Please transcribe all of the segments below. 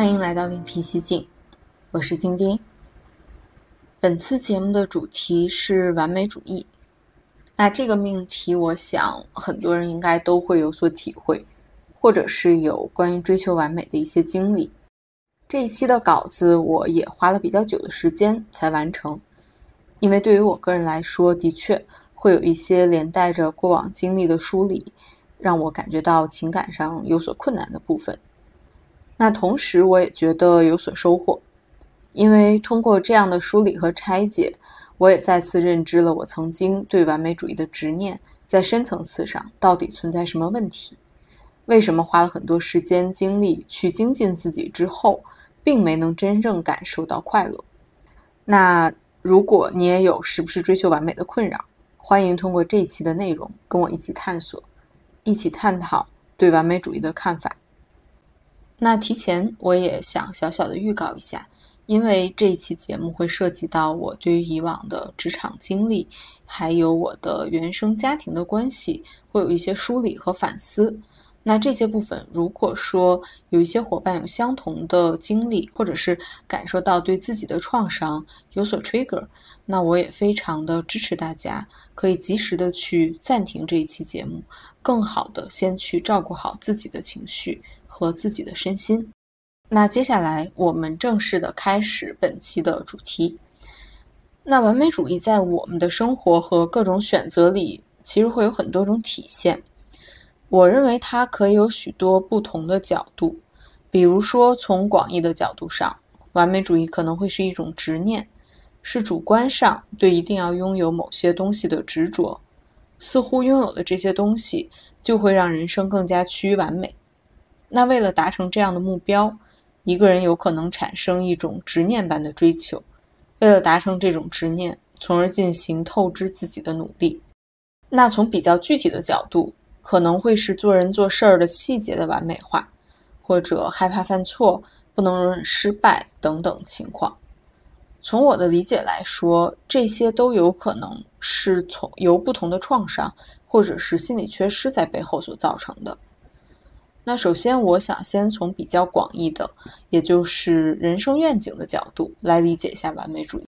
欢迎来到另辟蹊径，我是丁丁。本次节目的主题是完美主义。那这个命题，我想很多人应该都会有所体会，或者是有关于追求完美的一些经历。这一期的稿子我也花了比较久的时间才完成，因为对于我个人来说，的确会有一些连带着过往经历的梳理，让我感觉到情感上有所困难的部分。那同时，我也觉得有所收获，因为通过这样的梳理和拆解，我也再次认知了我曾经对完美主义的执念在深层次上到底存在什么问题。为什么花了很多时间精力去精进自己之后，并没能真正感受到快乐？那如果你也有是不是追求完美的困扰，欢迎通过这一期的内容跟我一起探索，一起探讨对完美主义的看法。那提前我也想小小的预告一下，因为这一期节目会涉及到我对于以往的职场经历，还有我的原生家庭的关系，会有一些梳理和反思。那这些部分，如果说有一些伙伴有相同的经历，或者是感受到对自己的创伤有所 trigger，那我也非常的支持大家，可以及时的去暂停这一期节目，更好的先去照顾好自己的情绪。和自己的身心。那接下来我们正式的开始本期的主题。那完美主义在我们的生活和各种选择里，其实会有很多种体现。我认为它可以有许多不同的角度。比如说，从广义的角度上，完美主义可能会是一种执念，是主观上对一定要拥有某些东西的执着，似乎拥有了这些东西，就会让人生更加趋于完美。那为了达成这样的目标，一个人有可能产生一种执念般的追求，为了达成这种执念，从而进行透支自己的努力。那从比较具体的角度，可能会是做人做事儿的细节的完美化，或者害怕犯错、不能容忍失败等等情况。从我的理解来说，这些都有可能是从由不同的创伤或者是心理缺失在背后所造成的。那首先，我想先从比较广义的，也就是人生愿景的角度来理解一下完美主义。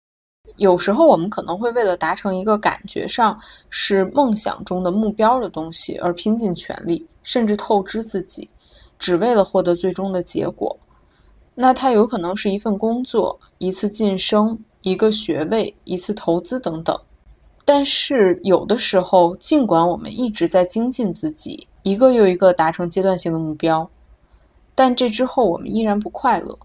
有时候，我们可能会为了达成一个感觉上是梦想中的目标的东西而拼尽全力，甚至透支自己，只为了获得最终的结果。那它有可能是一份工作、一次晋升、一个学位、一次投资等等。但是，有的时候，尽管我们一直在精进自己。一个又一个达成阶段性的目标，但这之后我们依然不快乐，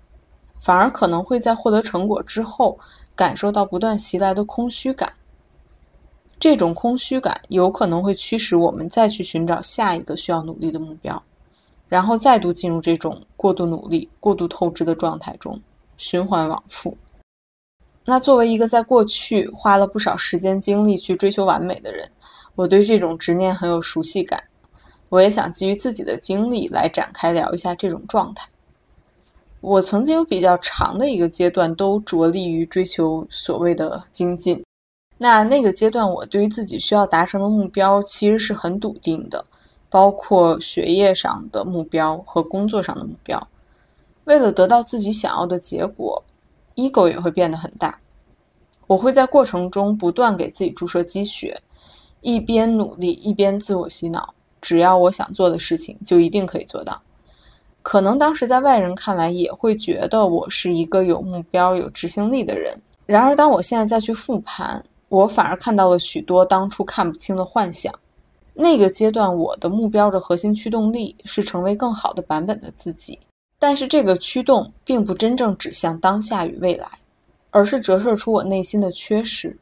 反而可能会在获得成果之后感受到不断袭来的空虚感。这种空虚感有可能会驱使我们再去寻找下一个需要努力的目标，然后再度进入这种过度努力、过度透支的状态中，循环往复。那作为一个在过去花了不少时间精力去追求完美的人，我对这种执念很有熟悉感。我也想基于自己的经历来展开聊一下这种状态。我曾经有比较长的一个阶段都着力于追求所谓的精进。那那个阶段，我对于自己需要达成的目标其实是很笃定的，包括学业上的目标和工作上的目标。为了得到自己想要的结果，ego 也会变得很大。我会在过程中不断给自己注射积雪，一边努力一边自我洗脑。只要我想做的事情，就一定可以做到。可能当时在外人看来，也会觉得我是一个有目标、有执行力的人。然而，当我现在再去复盘，我反而看到了许多当初看不清的幻想。那个阶段，我的目标的核心驱动力是成为更好的版本的自己，但是这个驱动并不真正指向当下与未来，而是折射出我内心的缺失。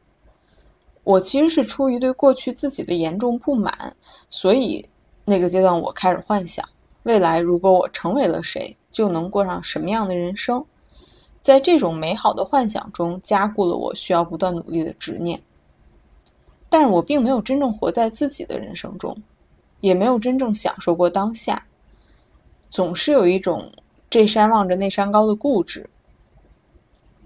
我其实是出于对过去自己的严重不满，所以那个阶段我开始幻想未来，如果我成为了谁，就能过上什么样的人生。在这种美好的幻想中，加固了我需要不断努力的执念。但是我并没有真正活在自己的人生中，也没有真正享受过当下，总是有一种这山望着那山高的固执。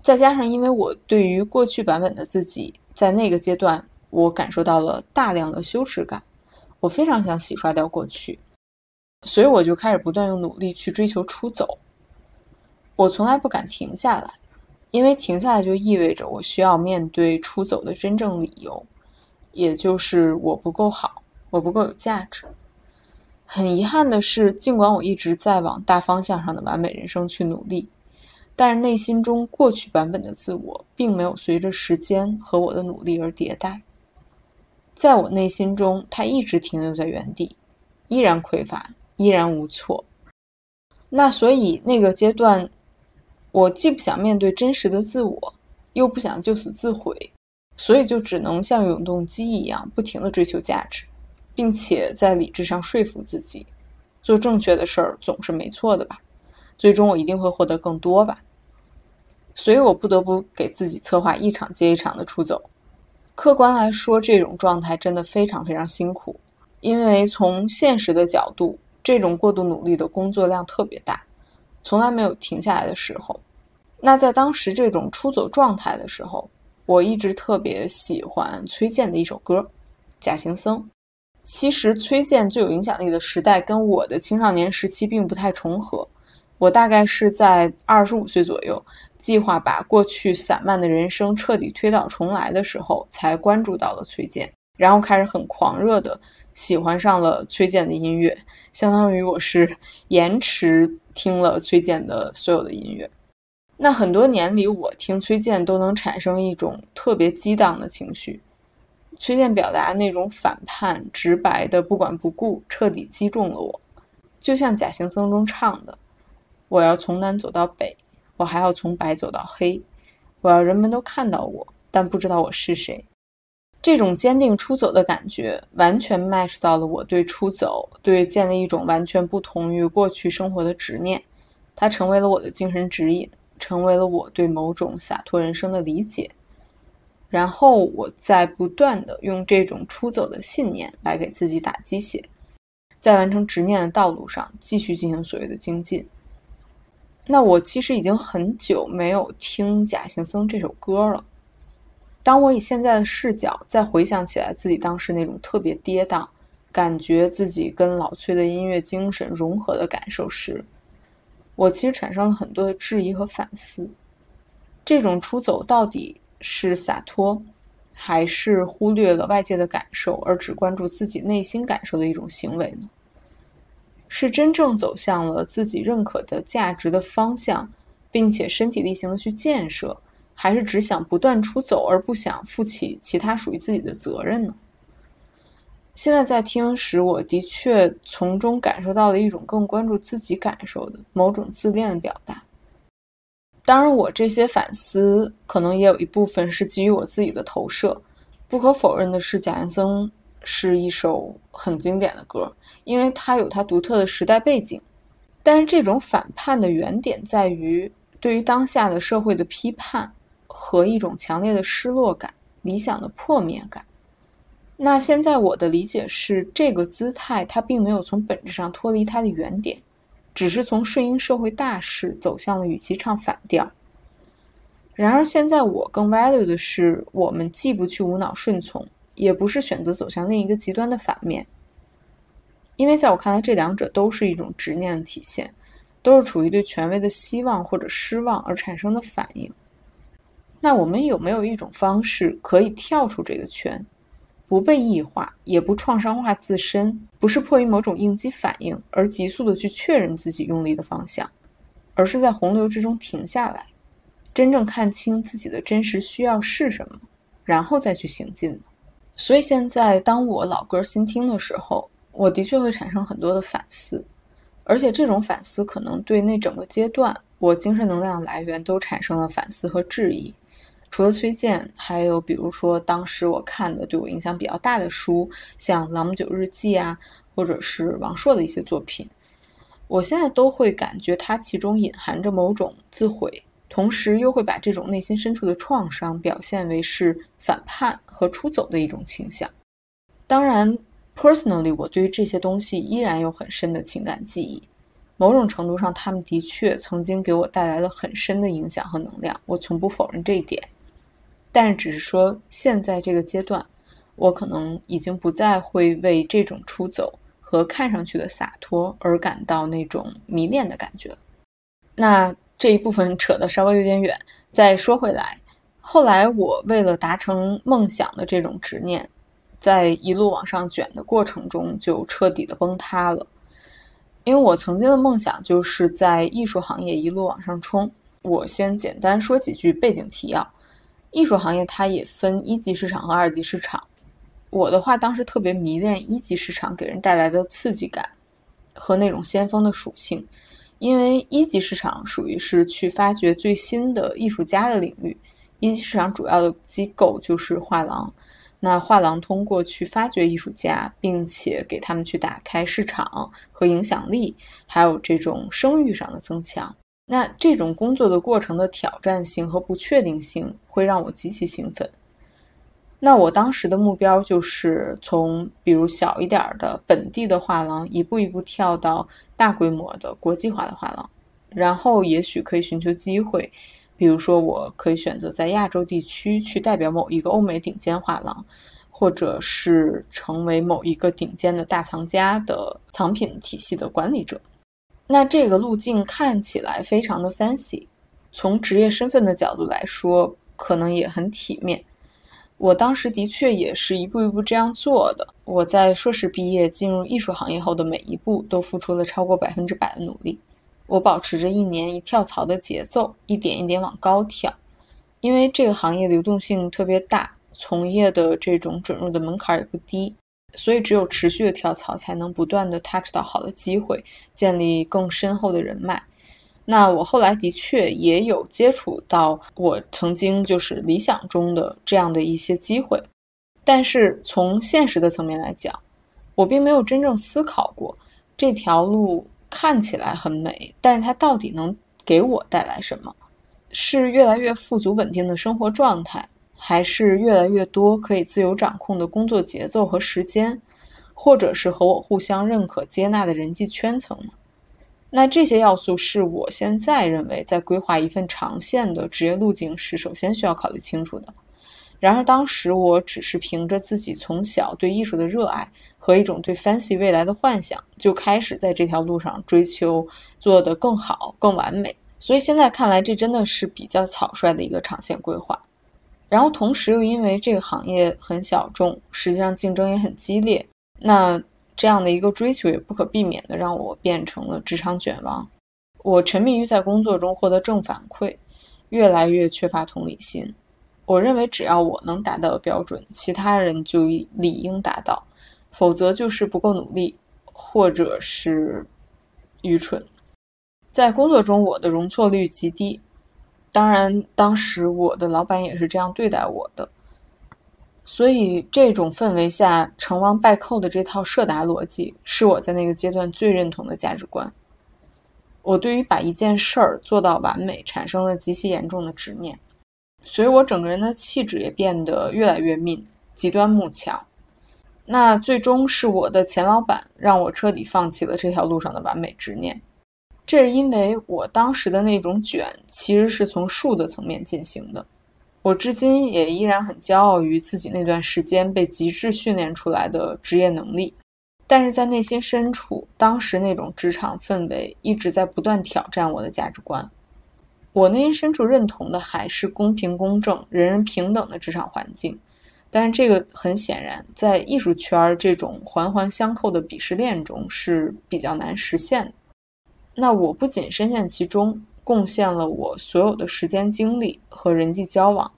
再加上因为我对于过去版本的自己。在那个阶段，我感受到了大量的羞耻感，我非常想洗刷掉过去，所以我就开始不断用努力去追求出走。我从来不敢停下来，因为停下来就意味着我需要面对出走的真正理由，也就是我不够好，我不够有价值。很遗憾的是，尽管我一直在往大方向上的完美人生去努力，但是内心中过去版本的自我并没有随着时间和我的努力而迭代。在我内心中，它一直停留在原地，依然匮乏，依然无措。那所以那个阶段，我既不想面对真实的自我，又不想就此自毁，所以就只能像永动机一样，不停的追求价值。并且在理智上说服自己，做正确的事儿总是没错的吧？最终我一定会获得更多吧？所以我不得不给自己策划一场接一场的出走。客观来说，这种状态真的非常非常辛苦，因为从现实的角度，这种过度努力的工作量特别大，从来没有停下来的时候。那在当时这种出走状态的时候，我一直特别喜欢崔健的一首歌《假行僧》。其实崔健最有影响力的时代跟我的青少年时期并不太重合。我大概是在二十五岁左右，计划把过去散漫的人生彻底推倒重来的时候，才关注到了崔健，然后开始很狂热的喜欢上了崔健的音乐，相当于我是延迟听了崔健的所有的音乐。那很多年里，我听崔健都能产生一种特别激荡的情绪。崔健表达那种反叛、直白的不管不顾，彻底击中了我。就像《假行僧》中唱的：“我要从南走到北，我还要从白走到黑，我要人们都看到我，但不知道我是谁。”这种坚定出走的感觉，完全 match 到了我对出走、对建立一种完全不同于过去生活的执念。它成为了我的精神指引，成为了我对某种洒脱人生的理解。然后我再不断的用这种出走的信念来给自己打鸡血，在完成执念的道路上继续进行所谓的精进。那我其实已经很久没有听《假行僧》这首歌了。当我以现在的视角再回想起来自己当时那种特别跌宕，感觉自己跟老崔的音乐精神融合的感受时，我其实产生了很多的质疑和反思。这种出走到底？是洒脱，还是忽略了外界的感受而只关注自己内心感受的一种行为呢？是真正走向了自己认可的价值的方向，并且身体力行的去建设，还是只想不断出走而不想负起其他属于自己的责任呢？现在在听时，我的确从中感受到了一种更关注自己感受的某种自恋的表达。当然，我这些反思可能也有一部分是基于我自己的投射。不可否认的是，《假行僧》是一首很经典的歌，因为它有它独特的时代背景。但是，这种反叛的原点在于对于当下的社会的批判和一种强烈的失落感、理想的破灭感。那现在我的理解是，这个姿态它并没有从本质上脱离它的原点。只是从顺应社会大势走向了与其唱反调。然而，现在我更 value 的是，我们既不去无脑顺从，也不是选择走向另一个极端的反面。因为在我看来，这两者都是一种执念的体现，都是处于对权威的希望或者失望而产生的反应。那我们有没有一种方式可以跳出这个圈？不被异化，也不创伤化自身，不是迫于某种应激反应而急速的去确认自己用力的方向，而是在洪流之中停下来，真正看清自己的真实需要是什么，然后再去行进。所以现在当我老歌新听的时候，我的确会产生很多的反思，而且这种反思可能对那整个阶段我精神能量来源都产生了反思和质疑。除了崔健，还有比如说当时我看的对我影响比较大的书，像《朗姆酒日记》啊，或者是王朔的一些作品，我现在都会感觉它其中隐含着某种自毁，同时又会把这种内心深处的创伤表现为是反叛和出走的一种倾向。当然，personally，我对于这些东西依然有很深的情感记忆，某种程度上，他们的确曾经给我带来了很深的影响和能量，我从不否认这一点。但，只是说，现在这个阶段，我可能已经不再会为这种出走和看上去的洒脱而感到那种迷恋的感觉。那这一部分扯得稍微有点远。再说回来，后来我为了达成梦想的这种执念，在一路往上卷的过程中就彻底的崩塌了。因为我曾经的梦想就是在艺术行业一路往上冲。我先简单说几句背景提要：艺术行业它也分一级市场和二级市场。我的话当时特别迷恋一级市场给人带来的刺激感和那种先锋的属性，因为一级市场属于是去发掘最新的艺术家的领域。一级市场主要的机构就是画廊。那画廊通过去发掘艺术家，并且给他们去打开市场和影响力，还有这种声誉上的增强。那这种工作的过程的挑战性和不确定性会让我极其兴奋。那我当时的目标就是从比如小一点的本地的画廊，一步一步跳到大规模的国际化的画廊，然后也许可以寻求机会。比如说，我可以选择在亚洲地区去代表某一个欧美顶尖画廊，或者是成为某一个顶尖的大藏家的藏品体系的管理者。那这个路径看起来非常的 fancy，从职业身份的角度来说，可能也很体面。我当时的确也是一步一步这样做的。我在硕士毕业进入艺术行业后的每一步，都付出了超过百分之百的努力。我保持着一年一跳槽的节奏，一点一点往高跳，因为这个行业流动性特别大，从业的这种准入的门槛也不低，所以只有持续的跳槽，才能不断的 touch 到好的机会，建立更深厚的人脉。那我后来的确也有接触到我曾经就是理想中的这样的一些机会，但是从现实的层面来讲，我并没有真正思考过这条路。看起来很美，但是它到底能给我带来什么？是越来越富足稳定的生活状态，还是越来越多可以自由掌控的工作节奏和时间，或者是和我互相认可接纳的人际圈层呢？那这些要素是我现在认为在规划一份长线的职业路径时，首先需要考虑清楚的。然而当时我只是凭着自己从小对艺术的热爱。和一种对 fancy 未来的幻想，就开始在这条路上追求做得更好、更完美。所以现在看来，这真的是比较草率的一个长线规划。然后同时又因为这个行业很小众，实际上竞争也很激烈，那这样的一个追求也不可避免的让我变成了职场卷王。我沉迷于在工作中获得正反馈，越来越缺乏同理心。我认为只要我能达到的标准，其他人就理应达到。否则就是不够努力，或者是愚蠢。在工作中，我的容错率极低。当然，当时我的老板也是这样对待我的。所以，这种氛围下成王败寇的这套设达逻辑，是我在那个阶段最认同的价值观。我对于把一件事儿做到完美，产生了极其严重的执念。所以我整个人的气质也变得越来越命，极端慕强。那最终是我的前老板让我彻底放弃了这条路上的完美执念，这是因为我当时的那种卷其实是从术的层面进行的。我至今也依然很骄傲于自己那段时间被极致训练出来的职业能力，但是在内心深处，当时那种职场氛围一直在不断挑战我的价值观。我内心深处认同的还是公平公正、人人平等的职场环境。但是这个很显然，在艺术圈这种环环相扣的鄙视链中是比较难实现的。那我不仅深陷其中，贡献了我所有的时间、精力和人际交往，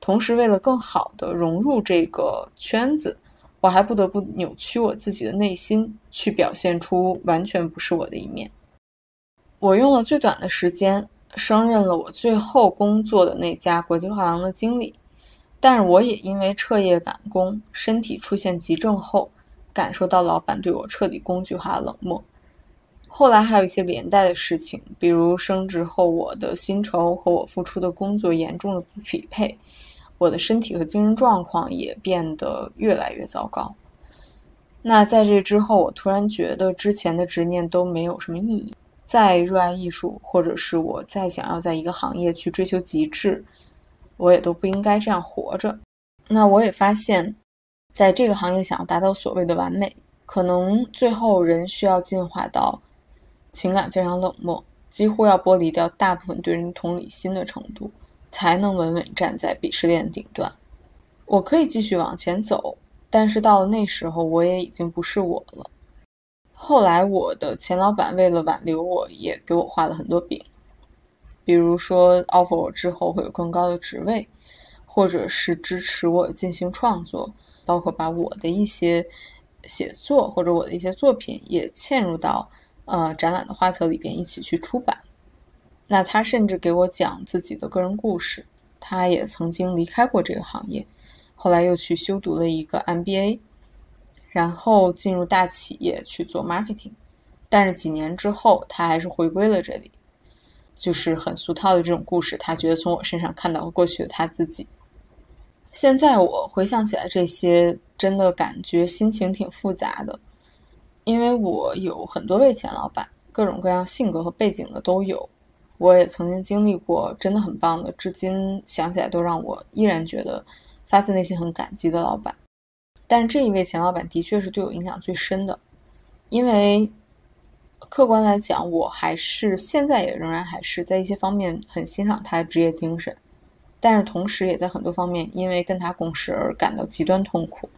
同时为了更好的融入这个圈子，我还不得不扭曲我自己的内心，去表现出完全不是我的一面。我用了最短的时间，升任了我最后工作的那家国际画廊的经理。但是我也因为彻夜赶工，身体出现急症后，感受到老板对我彻底工具化的冷漠。后来还有一些连带的事情，比如升职后我的薪酬和我付出的工作严重的不匹配，我的身体和精神状况也变得越来越糟糕。那在这之后，我突然觉得之前的执念都没有什么意义。再热爱艺术，或者是我再想要在一个行业去追求极致。我也都不应该这样活着。那我也发现，在这个行业想要达到所谓的完美，可能最后人需要进化到情感非常冷漠、几乎要剥离掉大部分对人同理心的程度，才能稳稳站在鄙视链顶端。我可以继续往前走，但是到了那时候，我也已经不是我了。后来，我的前老板为了挽留我，也给我画了很多饼，比如说 offer 我之后会有更高的职位，或者是支持我进行创作，包括把我的一些写作或者我的一些作品也嵌入到呃展览的画册里边一起去出版。那他甚至给我讲自己的个人故事，他也曾经离开过这个行业，后来又去修读了一个 MBA。然后进入大企业去做 marketing，但是几年之后，他还是回归了这里，就是很俗套的这种故事。他觉得从我身上看到了过去的他自己。现在我回想起来，这些真的感觉心情挺复杂的，因为我有很多位前老板，各种各样性格和背景的都有。我也曾经经历过真的很棒的，至今想起来都让我依然觉得发自内心很感激的老板。但这一位前老板的确是对我影响最深的，因为客观来讲，我还是现在也仍然还是在一些方面很欣赏他的职业精神，但是同时也在很多方面因为跟他共事而感到极端痛苦。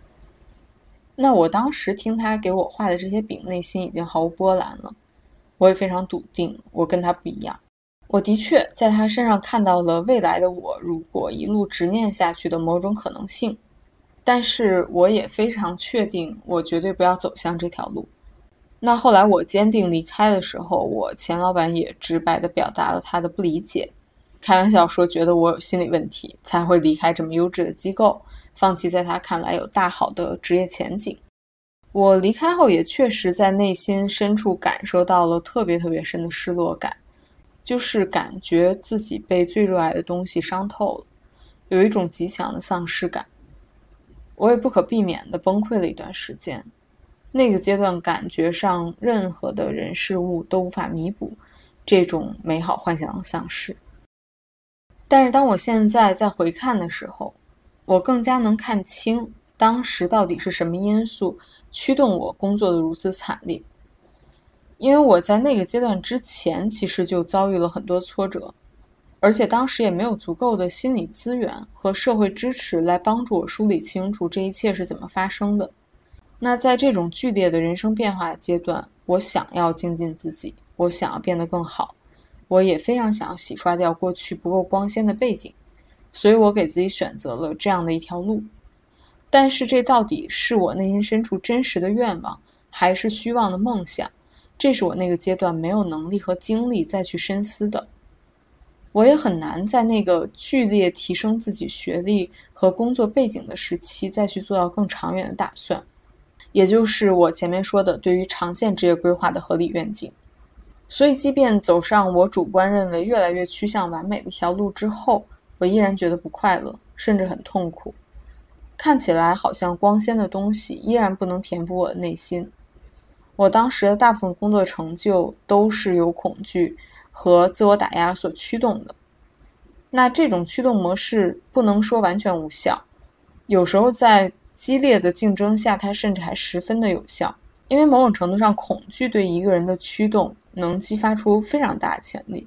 那我当时听他给我画的这些饼，内心已经毫无波澜了。我也非常笃定，我跟他不一样。我的确在他身上看到了未来的我，如果一路执念下去的某种可能性。但是我也非常确定，我绝对不要走向这条路。那后来我坚定离开的时候，我前老板也直白地表达了他的不理解，开玩笑说觉得我有心理问题才会离开这么优质的机构，放弃在他看来有大好的职业前景。我离开后也确实在内心深处感受到了特别特别深的失落感，就是感觉自己被最热爱的东西伤透了，有一种极强的丧失感。我也不可避免地崩溃了一段时间，那个阶段感觉上任何的人事物都无法弥补这种美好幻想的丧失。但是当我现在再回看的时候，我更加能看清当时到底是什么因素驱动我工作的如此惨烈。因为我在那个阶段之前其实就遭遇了很多挫折。而且当时也没有足够的心理资源和社会支持来帮助我梳理清楚这一切是怎么发生的。那在这种剧烈的人生变化的阶段，我想要精进自己，我想要变得更好，我也非常想要洗刷掉过去不够光鲜的背景，所以我给自己选择了这样的一条路。但是这到底是我内心深处真实的愿望，还是虚妄的梦想？这是我那个阶段没有能力和精力再去深思的。我也很难在那个剧烈提升自己学历和工作背景的时期再去做到更长远的打算，也就是我前面说的对于长线职业规划的合理愿景。所以，即便走上我主观认为越来越趋向完美的一条路之后，我依然觉得不快乐，甚至很痛苦。看起来好像光鲜的东西依然不能填补我的内心。我当时的大部分工作成就都是由恐惧。和自我打压所驱动的，那这种驱动模式不能说完全无效，有时候在激烈的竞争下，它甚至还十分的有效。因为某种程度上，恐惧对一个人的驱动能激发出非常大的潜力。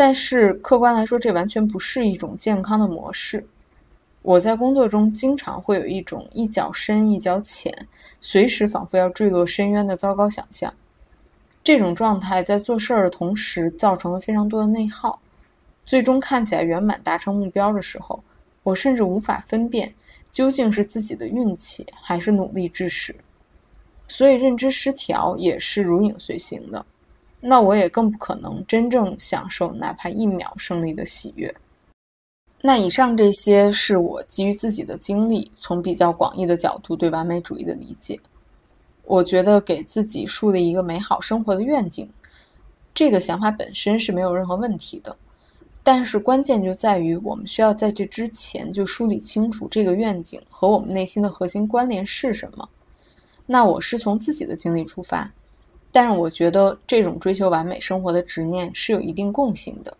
但是客观来说，这完全不是一种健康的模式。我在工作中经常会有一种一脚深一脚浅，随时仿佛要坠落深渊的糟糕想象。这种状态在做事儿的同时，造成了非常多的内耗。最终看起来圆满达成目标的时候，我甚至无法分辨究竟是自己的运气还是努力致使。所以认知失调也是如影随形的。那我也更不可能真正享受哪怕一秒胜利的喜悦。那以上这些是我基于自己的经历，从比较广义的角度对完美主义的理解。我觉得给自己树立一个美好生活的愿景，这个想法本身是没有任何问题的。但是关键就在于，我们需要在这之前就梳理清楚这个愿景和我们内心的核心关联是什么。那我是从自己的经历出发，但是我觉得这种追求完美生活的执念是有一定共性的。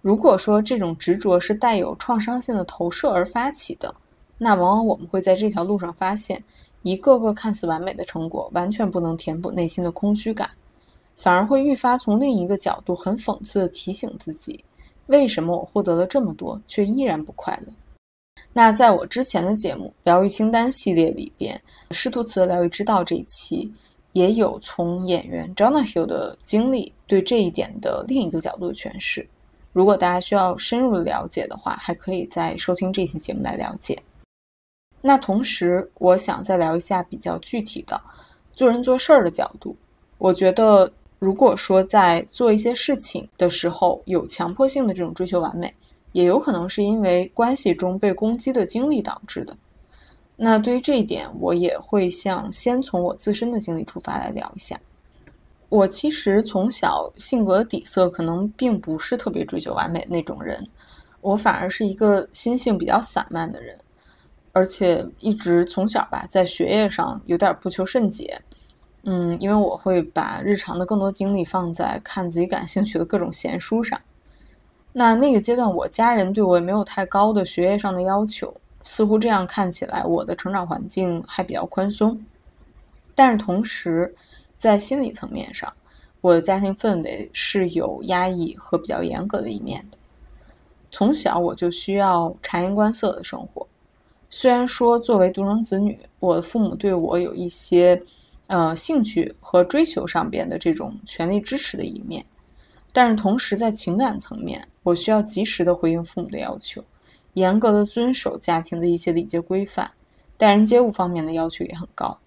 如果说这种执着是带有创伤性的投射而发起的，那往往我们会在这条路上发现。一个个看似完美的成果，完全不能填补内心的空虚感，反而会愈发从另一个角度很讽刺地提醒自己：为什么我获得了这么多，却依然不快乐？那在我之前的节目《疗愈清单》系列里边，《施图茨的疗愈之道》这一期也有从演员 Jonah Hill 的经历对这一点的另一个角度的诠释。如果大家需要深入了解的话，还可以再收听这期节目来了解。那同时，我想再聊一下比较具体的做人做事儿的角度。我觉得，如果说在做一些事情的时候有强迫性的这种追求完美，也有可能是因为关系中被攻击的经历导致的。那对于这一点，我也会像先从我自身的经历出发来聊一下。我其实从小性格底色可能并不是特别追求完美那种人，我反而是一个心性比较散漫的人，而且一直从小吧在学业上有点不求甚解，嗯，因为我会把日常的更多精力放在看自己感兴趣的各种闲书上。那那个阶段，我家人对我也没有太高的学业上的要求，似乎这样看起来我的成长环境还比较宽松，但是同时。在心理层面上，我的家庭氛围是有压抑和比较严格的一面的。从小我就需要察言观色的生活。虽然说作为独生子女，我的父母对我有一些呃兴趣和追求上边的这种全力支持的一面，但是同时在情感层面，我需要及时的回应父母的要求，严格的遵守家庭的一些礼节规范，待人接物方面的要求也很高。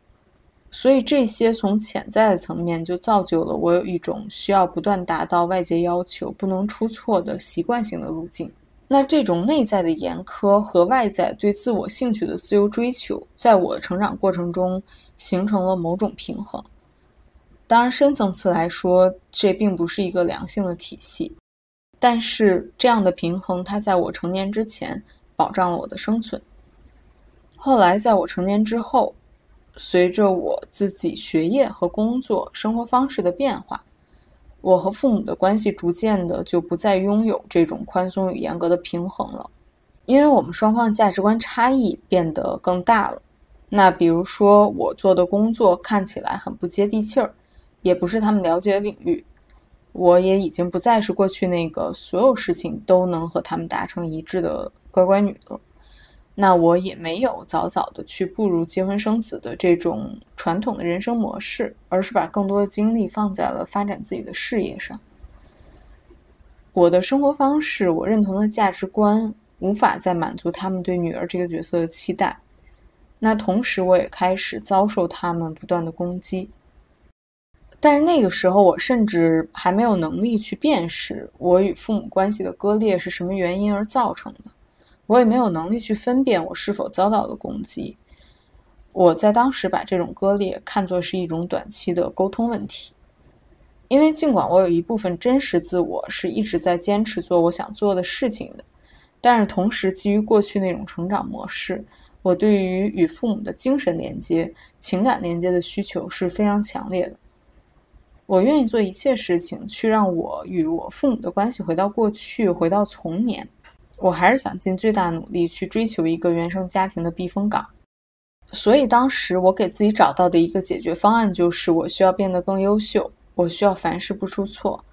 所以这些从潜在的层面就造就了我有一种需要不断达到外界要求、不能出错的习惯性的路径。那这种内在的严苛和外在对自我兴趣的自由追求，在我成长过程中形成了某种平衡。当然，深层次来说，这并不是一个良性的体系。但是这样的平衡，它在我成年之前保障了我的生存。后来在我成年之后。随着我自己学业和工作、生活方式的变化，我和父母的关系逐渐的就不再拥有这种宽松与严格的平衡了，因为我们双方价值观差异变得更大了。那比如说，我做的工作看起来很不接地气儿，也不是他们了解的领域，我也已经不再是过去那个所有事情都能和他们达成一致的乖乖女了。那我也没有早早的去步入结婚生子的这种传统的人生模式，而是把更多的精力放在了发展自己的事业上。我的生活方式，我认同的价值观，无法再满足他们对女儿这个角色的期待。那同时，我也开始遭受他们不断的攻击。但是那个时候，我甚至还没有能力去辨识我与父母关系的割裂是什么原因而造成的。我也没有能力去分辨我是否遭到了攻击。我在当时把这种割裂看作是一种短期的沟通问题，因为尽管我有一部分真实自我是一直在坚持做我想做的事情的，但是同时基于过去那种成长模式，我对于与父母的精神连接、情感连接的需求是非常强烈的。我愿意做一切事情去让我与我父母的关系回到过去，回到童年。我还是想尽最大努力去追求一个原生家庭的避风港，所以当时我给自己找到的一个解决方案就是，我需要变得更优秀，我需要凡事不出错，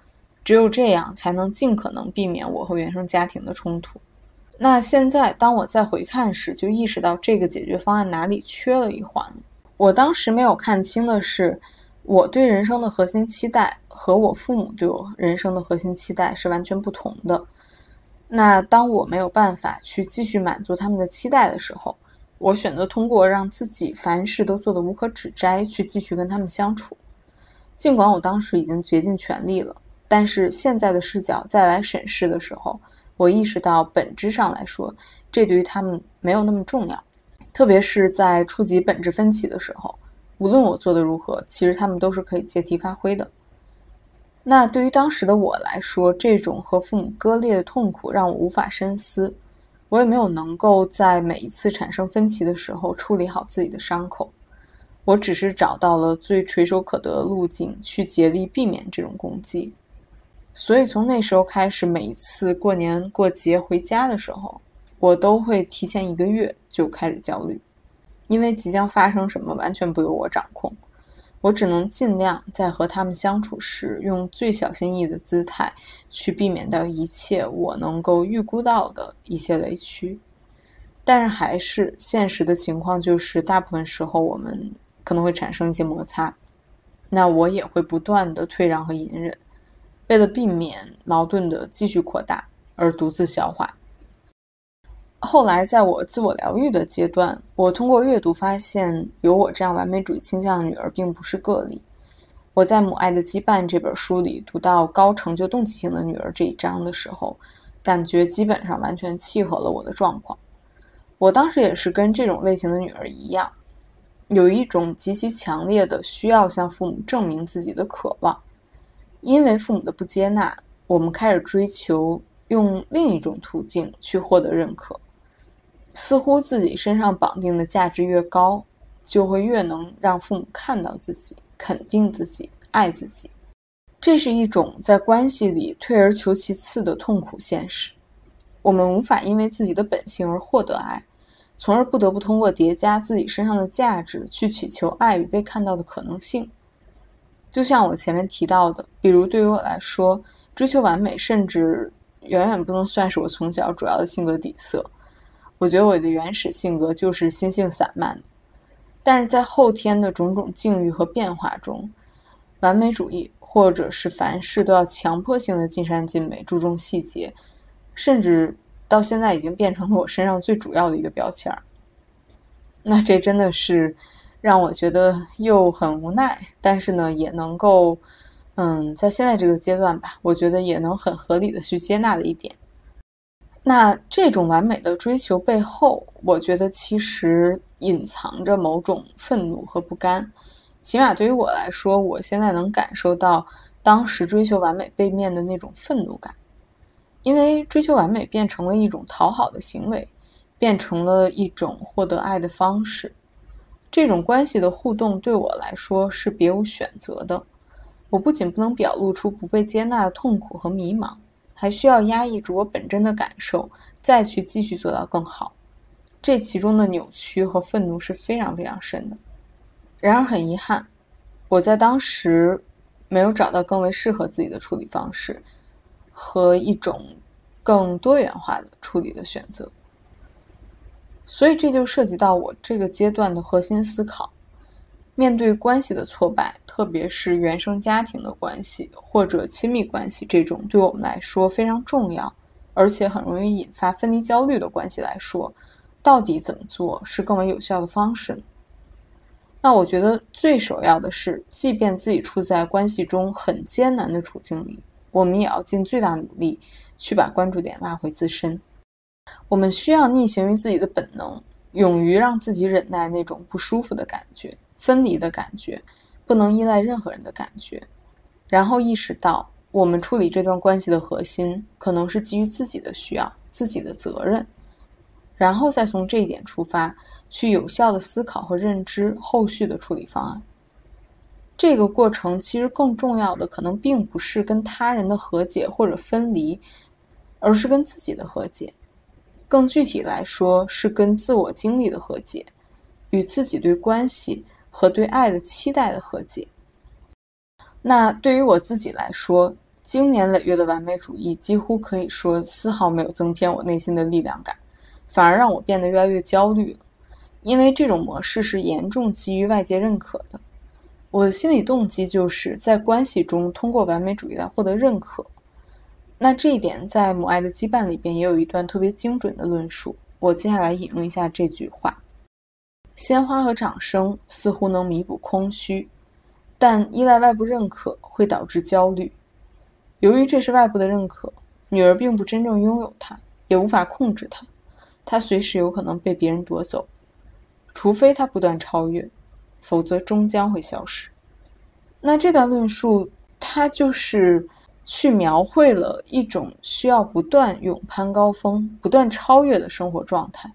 只有这样才能尽可能避免我和原生家庭的冲突。那现在当我再回看时，就意识到这个解决方案哪里缺了一环。我当时没有看清的是，我对人生的核心期待和我父母对我人生的核心期待是完全不同的。那当我没有办法去继续满足他们的期待的时候，我选择通过让自己凡事都做得无可指摘去继续跟他们相处。尽管我当时已经竭尽全力了，但是现在的视角再来审视的时候，我意识到本质上来说，这对于他们没有那么重要。特别是在触及本质分歧的时候，无论我做的如何，其实他们都是可以借题发挥的。那对于当时的我来说，这种和父母割裂的痛苦让我无法深思，我也没有能够在每一次产生分歧的时候处理好自己的伤口，我只是找到了最垂手可得的路径去竭力避免这种攻击。所以从那时候开始，每一次过年过节回家的时候，我都会提前一个月就开始焦虑，因为即将发生什么完全不由我掌控。我只能尽量在和他们相处时，用最小心翼翼的姿态去避免掉一切我能够预估到的一些雷区。但是，还是现实的情况就是，大部分时候我们可能会产生一些摩擦，那我也会不断的退让和隐忍，为了避免矛盾的继续扩大而独自消化。后来，在我自我疗愈的阶段，我通过阅读发现，有我这样完美主义倾向的女儿并不是个例。我在《母爱的羁绊》这本书里读到高成就动机性的女儿这一章的时候，感觉基本上完全契合了我的状况。我当时也是跟这种类型的女儿一样，有一种极其强烈的需要向父母证明自己的渴望。因为父母的不接纳，我们开始追求用另一种途径去获得认可。似乎自己身上绑定的价值越高，就会越能让父母看到自己、肯定自己、爱自己。这是一种在关系里退而求其次的痛苦现实。我们无法因为自己的本性而获得爱，从而不得不通过叠加自己身上的价值去祈求爱与被看到的可能性。就像我前面提到的，比如对于我来说，追求完美甚至远远不能算是我从小主要的性格底色。我觉得我的原始性格就是心性散漫的，但是在后天的种种境遇和变化中，完美主义或者是凡事都要强迫性的尽善尽美、注重细节，甚至到现在已经变成了我身上最主要的一个标签儿。那这真的是让我觉得又很无奈，但是呢，也能够，嗯，在现在这个阶段吧，我觉得也能很合理的去接纳的一点。那这种完美的追求背后，我觉得其实隐藏着某种愤怒和不甘。起码对于我来说，我现在能感受到当时追求完美背面的那种愤怒感，因为追求完美变成了一种讨好的行为，变成了一种获得爱的方式。这种关系的互动对我来说是别无选择的。我不仅不能表露出不被接纳的痛苦和迷茫。还需要压抑住我本真的感受，再去继续做到更好。这其中的扭曲和愤怒是非常非常深的。然而很遗憾，我在当时没有找到更为适合自己的处理方式和一种更多元化的处理的选择。所以这就涉及到我这个阶段的核心思考。面对关系的挫败，特别是原生家庭的关系或者亲密关系这种对我们来说非常重要，而且很容易引发分离焦虑的关系来说，到底怎么做是更为有效的方式？那我觉得最首要的是，即便自己处在关系中很艰难的处境里，我们也要尽最大努力去把关注点拉回自身。我们需要逆行于自己的本能，勇于让自己忍耐那种不舒服的感觉。分离的感觉，不能依赖任何人的感觉，然后意识到我们处理这段关系的核心可能是基于自己的需要、自己的责任，然后再从这一点出发，去有效的思考和认知后续的处理方案。这个过程其实更重要的可能并不是跟他人的和解或者分离，而是跟自己的和解。更具体来说，是跟自我经历的和解，与自己对关系。和对爱的期待的和解。那对于我自己来说，经年累月的完美主义几乎可以说丝毫没有增添我内心的力量感，反而让我变得越来越焦虑了。因为这种模式是严重基于外界认可的。我的心理动机就是在关系中通过完美主义来获得认可。那这一点在《母爱的羁绊》里边也有一段特别精准的论述。我接下来引用一下这句话。鲜花和掌声似乎能弥补空虚，但依赖外部认可会导致焦虑。由于这是外部的认可，女儿并不真正拥有它，也无法控制它，它随时有可能被别人夺走。除非它不断超越，否则终将会消失。那这段论述，它就是去描绘了一种需要不断勇攀高峰、不断超越的生活状态。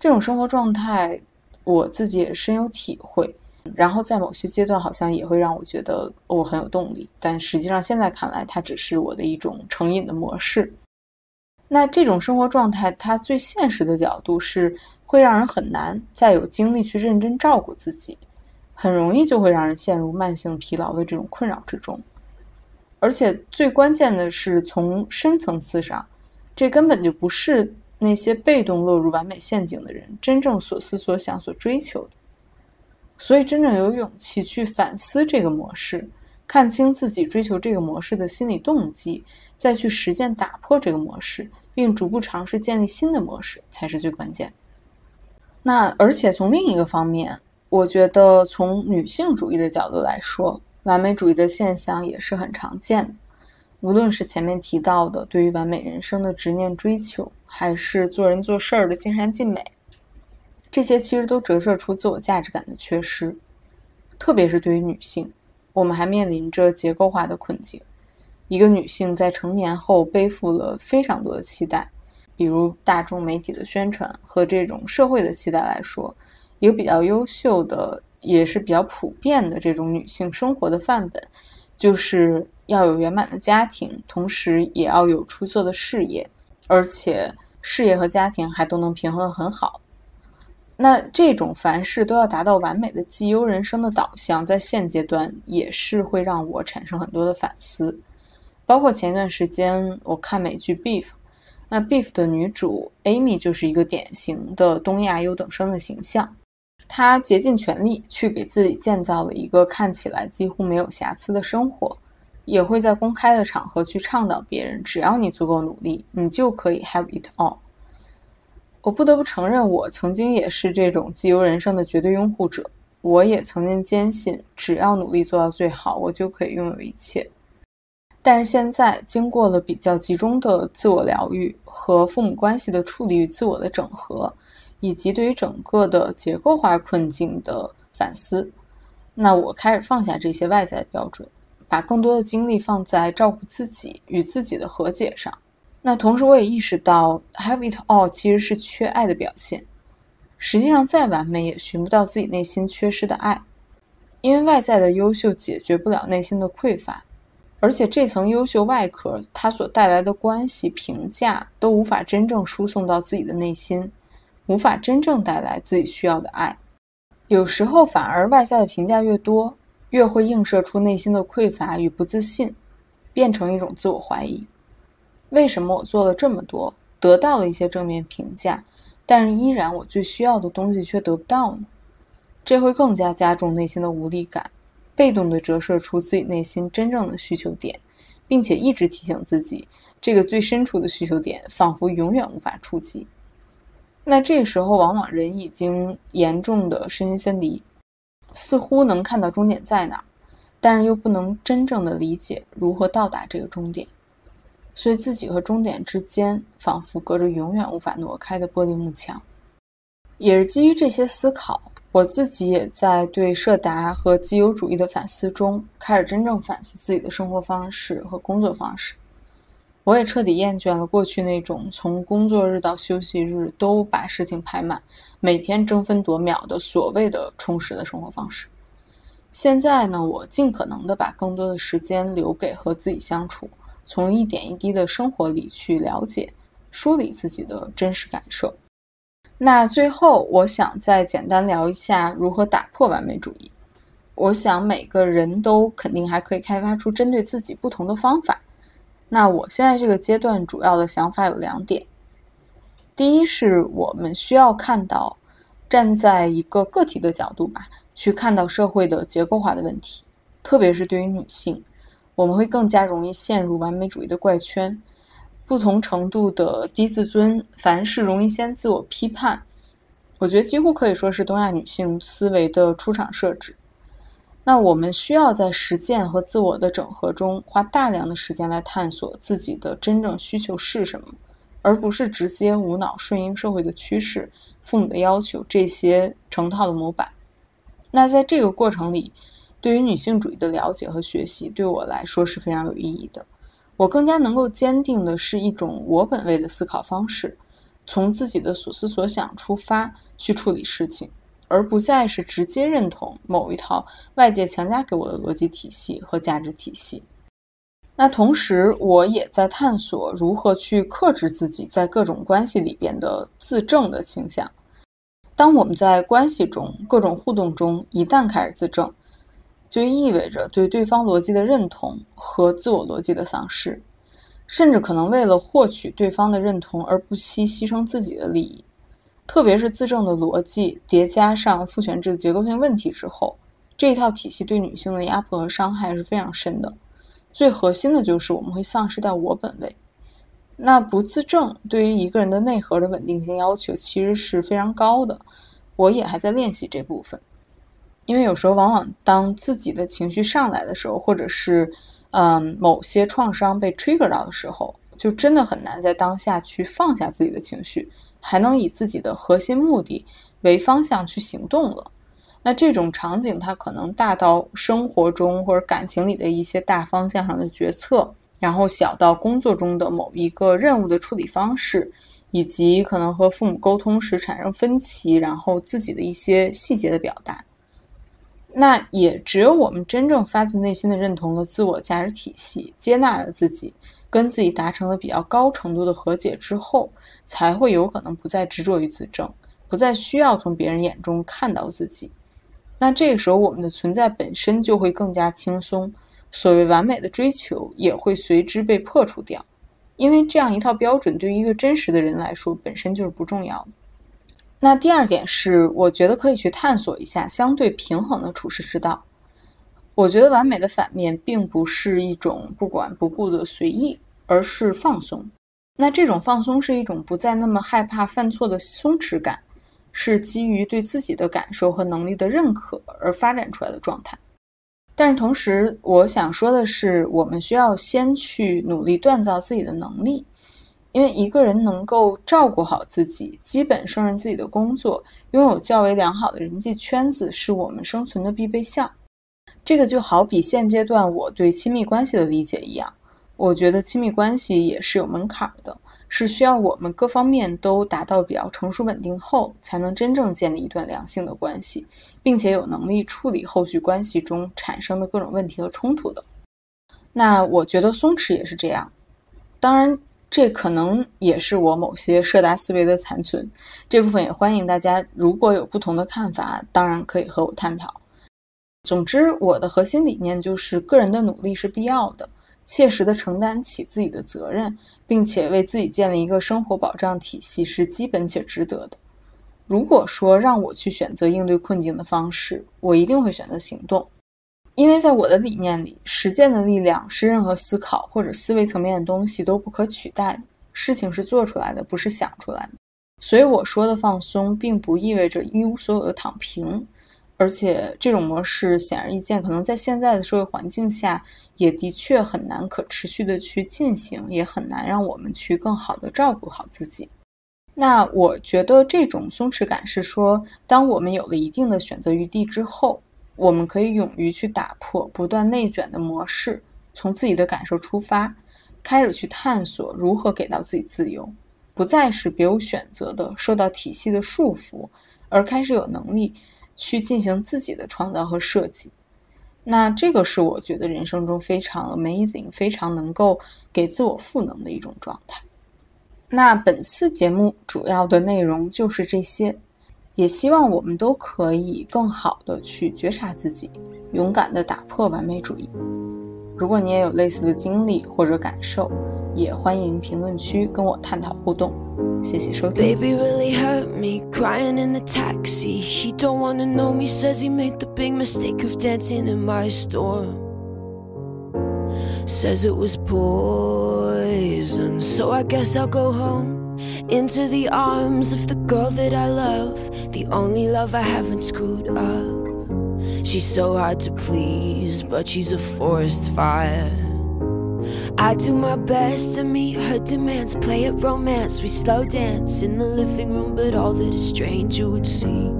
这种生活状态。我自己也深有体会，然后在某些阶段好像也会让我觉得我很有动力，但实际上现在看来，它只是我的一种成瘾的模式。那这种生活状态，它最现实的角度是会让人很难再有精力去认真照顾自己，很容易就会让人陷入慢性疲劳的这种困扰之中。而且最关键的是，从深层次上，这根本就不是那些被动落入完美陷阱的人真正所思所想、所追求的。所以，真正有勇气去反思这个模式，看清自己追求这个模式的心理动机，再去实践打破这个模式，并逐步尝试建立新的模式，才是最关键。那而且从另一个方面，我觉得从女性主义的角度来说，完美主义的现象也是很常见的。无论是前面提到的对于完美人生的执念追求，还是做人做事儿的尽善尽美，这些其实都折射出自我价值感的缺失。特别是对于女性，我们还面临着结构化的困境。一个女性在成年后背负了非常多的期待。比如大众媒体的宣传和这种社会的期待来说，一个比较优秀的，也是比较普遍的这种女性生活的范本，就是要有圆满的家庭，同时也要有出色的事业，而且事业和家庭还都能平衡的很好。那这种凡事都要达到完美的绩优人生的导向，在现阶段也是会让我产生很多的反思。包括前一段时间我看美剧《Beef》。那《Beef》的女主 Amy 就是一个典型的东亚优等生的形象，她竭尽全力去给自己建造了一个看起来几乎没有瑕疵的生活，也会在公开的场合去倡导别人，只要你足够努力，你就可以 have it all。我不得不承认，我曾经也是这种自由人生的绝对拥护者，我也曾经坚信，只要努力做到最好，我就可以拥有一切。但是现在，经过了比较集中的自我疗愈和父母关系的处理与自我的整合，以及对于整个的结构化困境的反思，那我开始放下这些外在标准，把更多的精力放在照顾自己与自己的和解上。那同时，我也意识到，have it all 其实是缺爱的表现。实际上，再完美也寻不到自己内心缺失的爱，因为外在的优秀解决不了内心的匮乏。而且这层优秀外壳，它所带来的关系评价都无法真正输送到自己的内心，无法真正带来自己需要的爱。有时候反而外在的评价越多，越会映射出内心的匮乏与不自信，变成一种自我怀疑。为什么我做了这么多，得到了一些正面评价，但是依然我最需要的东西却得不到呢？这会更加加重内心的无力感。被动地折射出自己内心真正的需求点，并且一直提醒自己，这个最深处的需求点仿佛永远无法触及。那这时候，往往人已经严重的身心分离，似乎能看到终点在哪儿，但是又不能真正的理解如何到达这个终点，所以自己和终点之间仿佛隔着永远无法挪开的玻璃幕墙。也是基于这些思考。我自己也在对社达和自由主义的反思中，开始真正反思自己的生活方式和工作方式。我也彻底厌倦了过去那种从工作日到休息日都把事情排满、每天争分夺秒的所谓的充实的生活方式。现在呢，我尽可能的把更多的时间留给和自己相处，从一点一滴的生活里去了解、梳理自己的真实感受。那最后，我想再简单聊一下如何打破完美主义。我想每个人都肯定还可以开发出针对自己不同的方法。那我现在这个阶段主要的想法有两点：第一，是我们需要看到，站在一个个体的角度吧，去看到社会的结构化的问题，特别是对于女性，我们会更加容易陷入完美主义的怪圈。不同程度的低自尊，凡事容易先自我批判，我觉得几乎可以说是东亚女性思维的出厂设置。那我们需要在实践和自我的整合中，花大量的时间来探索自己的真正需求是什么，而不是直接无脑顺应社会的趋势、父母的要求这些成套的模板。那在这个过程里，对于女性主义的了解和学习，对我来说是非常有意义的。我更加能够坚定的是一种我本位的思考方式，从自己的所思所想出发去处理事情，而不再是直接认同某一套外界强加给我的逻辑体系和价值体系。那同时，我也在探索如何去克制自己在各种关系里边的自证的倾向。当我们在关系中各种互动中一旦开始自证，就意味着对对方逻辑的认同和自我逻辑的丧失，甚至可能为了获取对方的认同而不惜牺牲自己的利益。特别是自证的逻辑叠加上父权制的结构性问题之后，这一套体系对女性的压迫和伤害是非常深的。最核心的就是我们会丧失掉我本位。那不自证对于一个人的内核的稳定性要求其实是非常高的。我也还在练习这部分，因为有时候往往当自己的情绪上来的时候，或者是嗯某些创伤被 trigger 到的时候，就真的很难在当下去放下自己的情绪，还能以自己的核心目的为方向去行动了。那这种场景它可能大到生活中或者感情里的一些大方向上的决策。然后小到工作中的某一个任务的处理方式，以及可能和父母沟通时产生分歧，然后自己的一些细节的表达。那也只有我们真正发自内心的认同了自我价值体系，接纳了自己，跟自己达成了比较高程度的和解之后，才会有可能不再执着于自证，不再需要从别人眼中看到自己。那这个时候，我们的存在本身就会更加轻松。所谓完美的追求也会随之被破除掉，因为这样一套标准对于一个真实的人来说本身就是不重要的。那第二点是，我觉得可以去探索一下相对平衡的处世之道。我觉得完美的反面并不是一种不管不顾的随意，而是放松。那这种放松是一种不再那么害怕犯错的松弛感，是基于对自己的感受和能力的认可而发展出来的状态。但是同时，我想说的是，我们需要先去努力锻造自己的能力，因为一个人能够照顾好自己，基本胜任自己的工作，拥有较为良好的人际圈子，是我们生存的必备项。这个就好比现阶段我对亲密关系的理解一样，我觉得亲密关系也是有门槛的。是需要我们各方面都达到比较成熟稳定后，才能真正建立一段良性的关系，并且有能力处理后续关系中产生的各种问题和冲突的。那我觉得松弛也是这样。当然，这可能也是我某些社达思维的残存。这部分也欢迎大家，如果有不同的看法，当然可以和我探讨。总之，我的核心理念就是个人的努力是必要的。切实的承担起自己的责任，并且为自己建立一个生活保障体系是基本且值得的。如果说让我去选择应对困境的方式，我一定会选择行动，因为在我的理念里，实践的力量是任何思考或者思维层面的东西都不可取代的。事情是做出来的，不是想出来的。所以我说的放松，并不意味着一无所有的躺平。而且这种模式显而易见，可能在现在的社会环境下，也的确很难可持续的去进行，也很难让我们去更好的照顾好自己。那我觉得这种松弛感是说，当我们有了一定的选择余地之后，我们可以勇于去打破不断内卷的模式，从自己的感受出发，开始去探索如何给到自己自由，不再是别无选择的受到体系的束缚，而开始有能力。去进行自己的创造和设计，那这个是我觉得人生中非常 amazing、非常能够给自我赋能的一种状态。那本次节目主要的内容就是这些，也希望我们都可以更好的去觉察自己，勇敢的打破完美主义。如果你也有类似的经历或者感受，也欢迎评论区跟我探讨互动。谢谢收听。Baby really hurt me crying in the taxi. He don't wanna know me, says he made the big mistake of dancing in my store. Says it was poison, so I guess I'll go home. Into the arms of the girl that I love, the only love I haven't screwed up. She's so hard to please, but she's a forest fire. I do my best to meet her demands, play at romance. We slow dance in the living room, but all that a stranger would see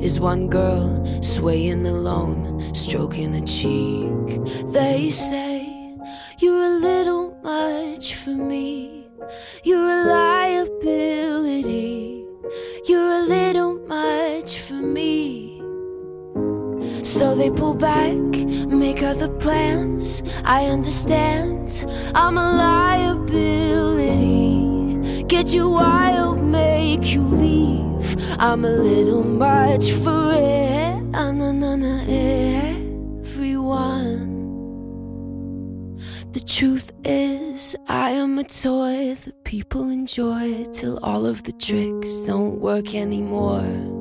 is one girl swaying alone, stroking a cheek. They say, You're a little much for me, you're a liability, you're a little much for me. So they pull back, make other plans. I understand, I'm a liability. Get you wild, make you leave. I'm a little much for it everyone. The truth is, I am a toy that people enjoy till all of the tricks don't work anymore.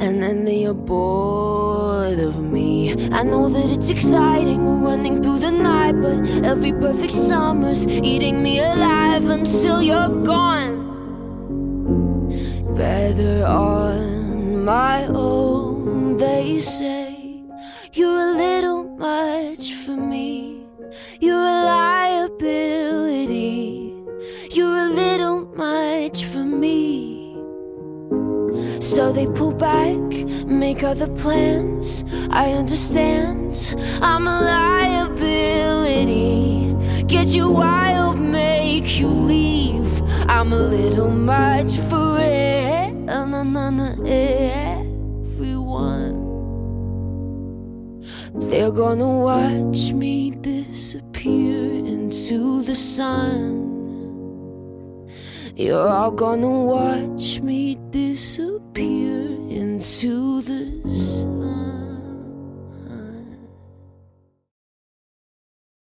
And then they are bored of me. I know that it's exciting running through the night, but every perfect summer's eating me alive until you're gone. Better on my own, they say. You're a little much for me. You're a liability. You're a little much for me. So they pull back, make other plans. I understand. I'm a liability. Get you wild, make you leave. I'm a little much for everyone. They're gonna watch me disappear into the sun. You're all gonna watch me disappear into the sun.